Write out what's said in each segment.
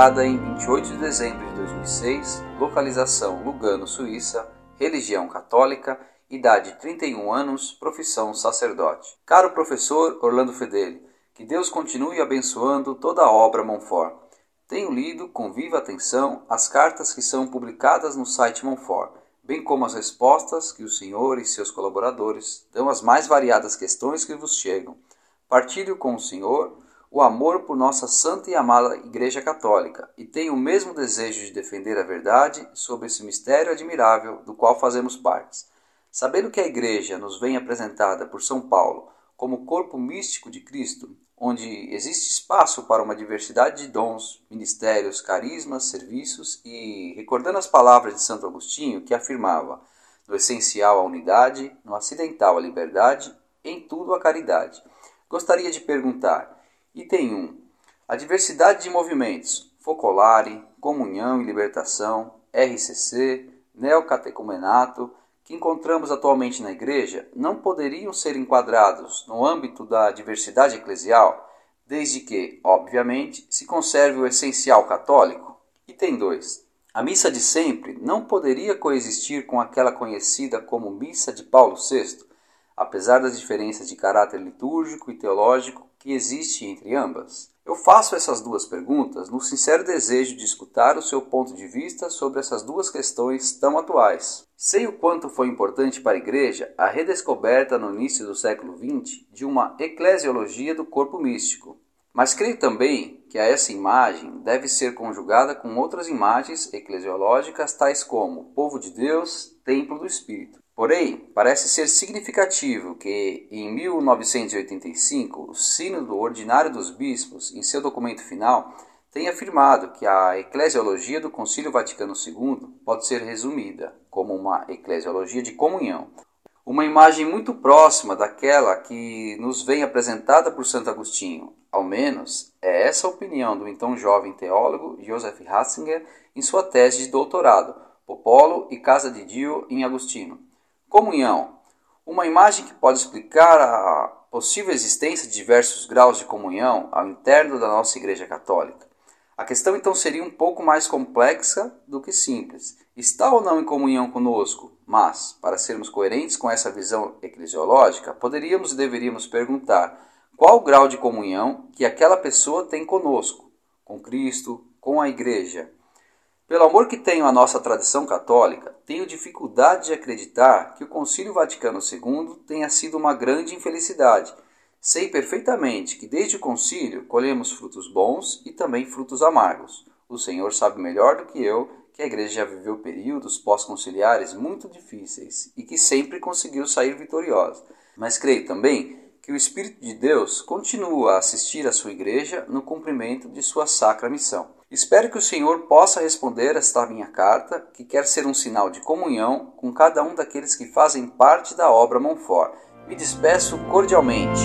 Criada em 28 de dezembro de 2006, localização Lugano, Suíça, religião católica, idade 31 anos, profissão sacerdote. Caro professor Orlando Fedeli, que Deus continue abençoando toda a obra Monfort. Tenho lido com viva atenção as cartas que são publicadas no site Monfort, bem como as respostas que o senhor e seus colaboradores dão às mais variadas questões que vos chegam. Partilho com o senhor o amor por nossa santa e amada Igreja Católica e tenho o mesmo desejo de defender a verdade sobre esse mistério admirável do qual fazemos parte. Sabendo que a Igreja nos vem apresentada por São Paulo como corpo místico de Cristo, onde existe espaço para uma diversidade de dons, ministérios, carismas, serviços e recordando as palavras de Santo Agostinho que afirmava: no essencial a unidade, no acidental a liberdade, em tudo a caridade. Gostaria de perguntar: item 1. A diversidade de movimentos, Focolare, Comunhão e Libertação, RCC, Neocatecumenato, que encontramos atualmente na Igreja não poderiam ser enquadrados no âmbito da diversidade eclesial, desde que, obviamente, se conserve o essencial católico? Item 2. A missa de sempre não poderia coexistir com aquela conhecida como Missa de Paulo VI, apesar das diferenças de caráter litúrgico e teológico que existe entre ambas? Eu faço essas duas perguntas no sincero desejo de escutar o seu ponto de vista sobre essas duas questões tão atuais. Sei o quanto foi importante para a Igreja a redescoberta no início do século XX de uma eclesiologia do corpo místico, mas creio também que a essa imagem deve ser conjugada com outras imagens eclesiológicas tais como povo de Deus, templo do Espírito. Porém, parece ser significativo que, em 1985, o Sínodo Ordinário dos Bispos, em seu documento final, tenha afirmado que a eclesiologia do Concílio Vaticano II pode ser resumida como uma eclesiologia de comunhão. Uma imagem muito próxima daquela que nos vem apresentada por Santo Agostinho. Ao menos, é essa a opinião do então jovem teólogo Joseph Ratzinger em sua tese de doutorado, Popolo e Casa de Dio em Agostinho. Comunhão. Uma imagem que pode explicar a possível existência de diversos graus de comunhão ao interno da nossa Igreja Católica. A questão então seria um pouco mais complexa do que simples. Está ou não em comunhão conosco? Mas, para sermos coerentes com essa visão eclesiológica, poderíamos e deveríamos perguntar qual o grau de comunhão que aquela pessoa tem conosco, com Cristo, com a Igreja. Pelo amor que tenho à nossa tradição católica, tenho dificuldade de acreditar que o Concílio Vaticano II tenha sido uma grande infelicidade. Sei perfeitamente que desde o concílio colhemos frutos bons e também frutos amargos. O Senhor sabe melhor do que eu que a igreja já viveu períodos pós-conciliares muito difíceis e que sempre conseguiu sair vitoriosa. Mas creio também que o Espírito de Deus continua a assistir a sua igreja no cumprimento de sua sacra missão. Espero que o Senhor possa responder esta minha carta, que quer ser um sinal de comunhão com cada um daqueles que fazem parte da obra Monfort. Me despeço cordialmente.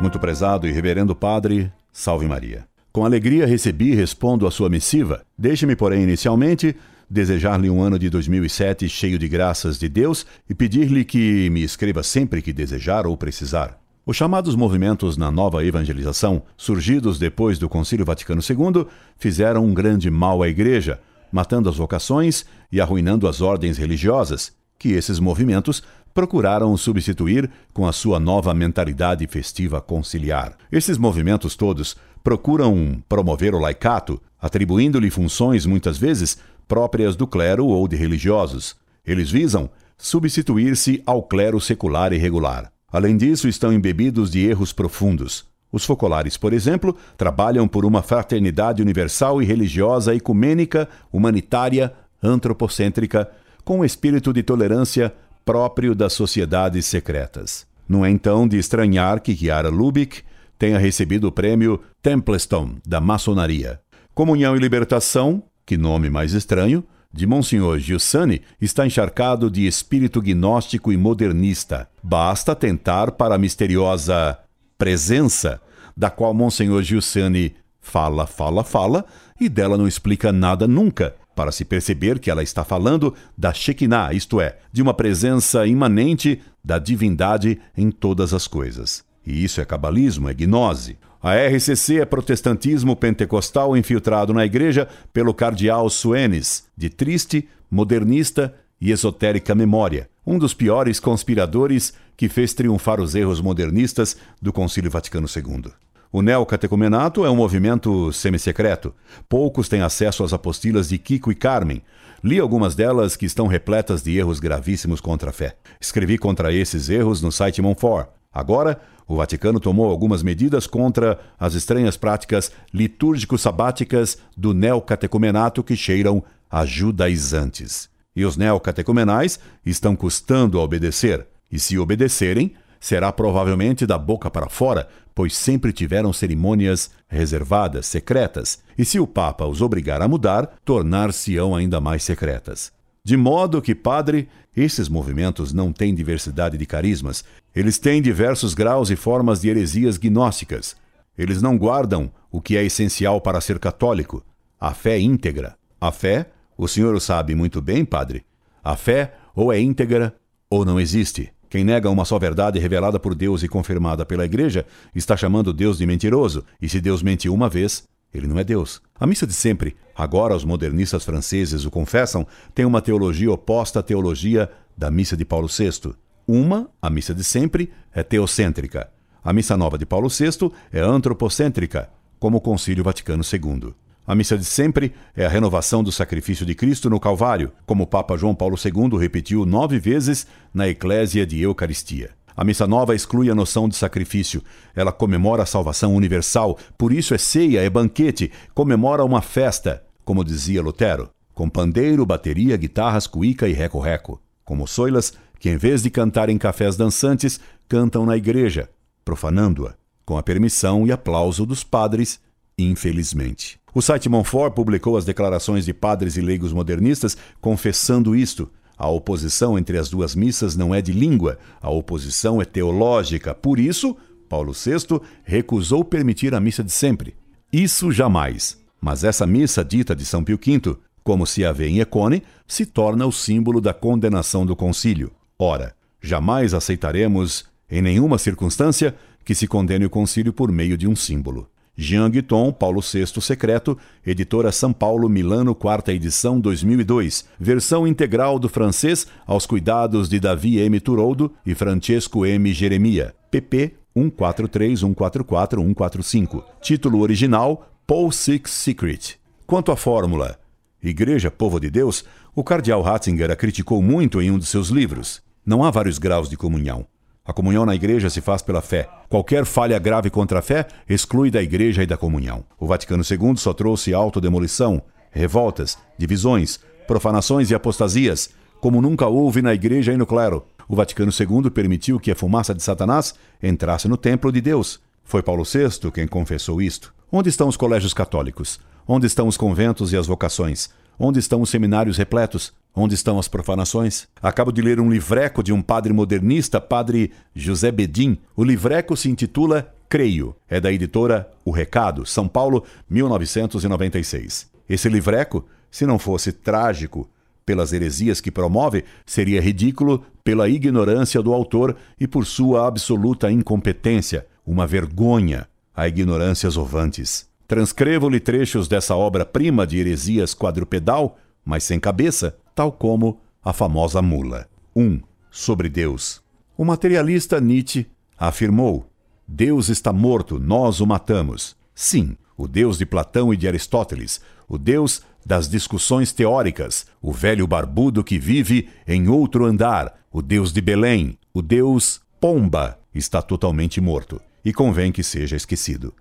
Muito prezado e reverendo Padre, salve Maria. Com alegria recebi e respondo a sua missiva. Deixe-me, porém, inicialmente desejar-lhe um ano de 2007 cheio de graças de Deus e pedir-lhe que me escreva sempre que desejar ou precisar. Os chamados movimentos na nova evangelização, surgidos depois do Concílio Vaticano II, fizeram um grande mal à Igreja, matando as vocações e arruinando as ordens religiosas, que esses movimentos procuraram substituir com a sua nova mentalidade festiva conciliar. Esses movimentos todos procuram promover o laicato, atribuindo-lhe funções muitas vezes próprias do clero ou de religiosos. Eles visam substituir-se ao clero secular e regular. Além disso, estão embebidos de erros profundos. Os focolares, por exemplo, trabalham por uma fraternidade universal e religiosa ecumênica, humanitária, antropocêntrica, com o espírito de tolerância próprio das sociedades secretas. Não é então de estranhar que Chiara Lubick tenha recebido o prêmio Templeton da maçonaria. Comunhão e Libertação, que nome mais estranho, de Monsenhor Giussani está encharcado de espírito gnóstico e modernista. Basta tentar para a misteriosa presença, da qual Monsenhor Giussani fala, fala, fala, e dela não explica nada nunca, para se perceber que ela está falando da Shekinah, isto é, de uma presença imanente da divindade em todas as coisas. E isso é cabalismo, é gnose. A RCC é protestantismo pentecostal infiltrado na igreja pelo cardeal Suenes, de triste, modernista e esotérica memória, um dos piores conspiradores que fez triunfar os erros modernistas do Concílio Vaticano II. O neocatecumenato é um movimento semissecreto. Poucos têm acesso às apostilas de Kiko e Carmen. Li algumas delas que estão repletas de erros gravíssimos contra a fé. Escrevi contra esses erros no site Monfort. Agora, o Vaticano tomou algumas medidas contra as estranhas práticas litúrgico-sabáticas do neocatecumenato que cheiram a judaizantes. E os neocatecumenais estão custando a obedecer. E se obedecerem, será provavelmente da boca para fora, pois sempre tiveram cerimônias reservadas, secretas, e se o Papa os obrigar a mudar, tornar-se-ão ainda mais secretas. De modo que, padre, esses movimentos não têm diversidade de carismas, eles têm diversos graus e formas de heresias gnósticas. Eles não guardam o que é essencial para ser católico, a fé íntegra. A fé, o senhor o sabe muito bem, padre, a fé ou é íntegra ou não existe. Quem nega uma só verdade revelada por Deus e confirmada pela Igreja está chamando Deus de mentiroso, e se Deus mente uma vez, ele não é Deus. A missa de sempre, agora os modernistas franceses o confessam, tem uma teologia oposta à teologia da missa de Paulo VI. Uma, a missa de sempre, é teocêntrica. A missa nova de Paulo VI é antropocêntrica, como o Concílio Vaticano II. A missa de sempre é a renovação do sacrifício de Cristo no Calvário, como o Papa João Paulo II repetiu nove vezes na Eclésia de Eucaristia. A missa nova exclui a noção de sacrifício. Ela comemora a salvação universal, por isso é ceia, é banquete, comemora uma festa, como dizia Lutero, com pandeiro, bateria, guitarras, cuíca e reco-reco. Como soilas, que em vez de cantar em cafés dançantes, cantam na igreja, profanando-a, com a permissão e aplauso dos padres, infelizmente. O site Monfort publicou as declarações de padres e leigos modernistas confessando isto. A oposição entre as duas missas não é de língua, a oposição é teológica. Por isso, Paulo VI recusou permitir a missa de sempre. Isso jamais. Mas essa missa dita de São Pio V, como se a vê em Econe, se torna o símbolo da condenação do concílio. Ora, jamais aceitaremos, em nenhuma circunstância, que se condene o concílio por meio de um símbolo. Jean Guiton, Paulo VI Secreto, editora São Paulo, Milano, quarta edição 2002, versão integral do francês aos cuidados de Davi M. Turoldo e Francesco M. Jeremia, pp 143, 144, 145. Título original: Paul Six Secret. Quanto à fórmula Igreja Povo de Deus, o cardeal Ratzinger a criticou muito em um de seus livros. Não há vários graus de comunhão. A comunhão na igreja se faz pela fé. Qualquer falha grave contra a fé exclui da igreja e da comunhão. O Vaticano II só trouxe autodemolição, revoltas, divisões, profanações e apostasias, como nunca houve na igreja e no clero. O Vaticano II permitiu que a fumaça de Satanás entrasse no templo de Deus. Foi Paulo VI quem confessou isto. Onde estão os colégios católicos? Onde estão os conventos e as vocações? Onde estão os seminários repletos? Onde estão as profanações? Acabo de ler um livreco de um padre modernista, padre José Bedin. O livreco se intitula Creio. É da editora O Recado, São Paulo, 1996. Esse livreco, se não fosse trágico pelas heresias que promove, seria ridículo pela ignorância do autor e por sua absoluta incompetência. Uma vergonha a ignorâncias ovantes. Transcrevo-lhe trechos dessa obra-prima de heresias quadrupedal, mas sem cabeça, tal como a famosa mula. 1. Um, sobre Deus. O materialista Nietzsche afirmou: Deus está morto, nós o matamos. Sim, o Deus de Platão e de Aristóteles, o Deus das discussões teóricas, o velho barbudo que vive em outro andar, o Deus de Belém, o Deus Pomba, está totalmente morto e convém que seja esquecido.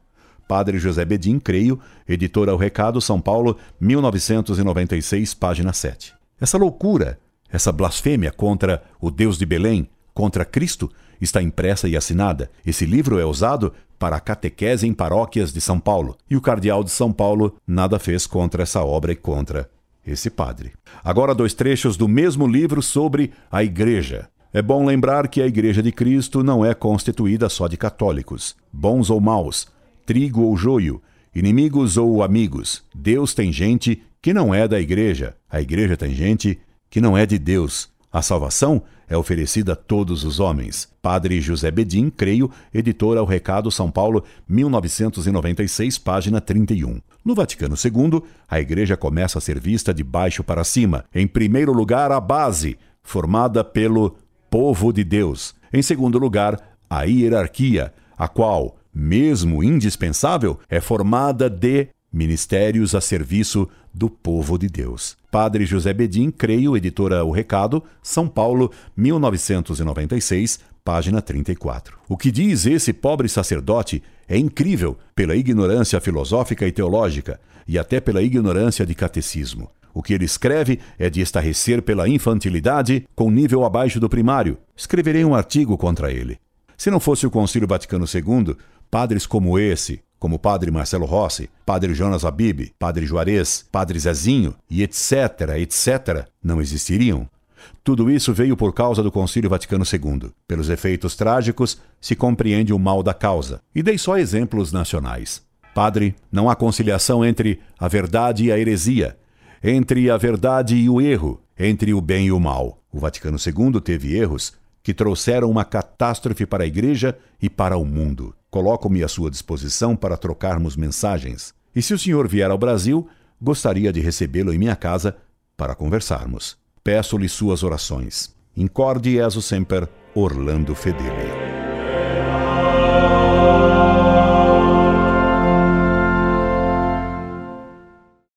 Padre José Bedin, creio, editora O Recado, São Paulo, 1996, página 7. Essa loucura, essa blasfêmia contra o Deus de Belém, contra Cristo, está impressa e assinada. Esse livro é usado para a catequese em paróquias de São Paulo, e o cardeal de São Paulo nada fez contra essa obra e contra esse padre. Agora, dois trechos do mesmo livro sobre a Igreja. É bom lembrar que a Igreja de Cristo não é constituída só de católicos, bons ou maus, trigo ou joio, inimigos ou amigos. Deus tem gente que não é da igreja. A igreja tem gente que não é de Deus. A salvação é oferecida a todos os homens. Padre José Bedin, creio, editora O Recado São Paulo, 1996, página 31. No Vaticano II, a igreja começa a ser vista de baixo para cima. Em primeiro lugar, a base, formada pelo povo de Deus. Em segundo lugar, a hierarquia, a qual, mesmo indispensável, é formada de ministérios a serviço do povo de Deus. Padre José Bedin, creio, editora O Recado, São Paulo, 1996, página 34. O que diz esse pobre sacerdote é incrível pela ignorância filosófica e teológica e até pela ignorância de catecismo. O que ele escreve é de estarrecer pela infantilidade com nível abaixo do primário. Escreverei um artigo contra ele. Se não fosse o Concílio Vaticano II, padres como esse, como Padre Marcelo Rossi, Padre Jonas Abib, Padre Juarez, Padre Zezinho e etc., etc., não existiriam. Tudo isso veio por causa do Concílio Vaticano II. Pelos efeitos trágicos, se compreende o mal da causa. E dei só exemplos nacionais. Padre, não há conciliação entre a verdade e a heresia, entre a verdade e o erro, entre o bem e o mal. O Vaticano II teve erros que trouxeram uma catástrofe para a Igreja e para o mundo. Coloco-me à sua disposição para trocarmos mensagens. E se o senhor vier ao Brasil, gostaria de recebê-lo em minha casa para conversarmos. Peço-lhe suas orações. Incorde Jesus Semper, Orlando Fedeli.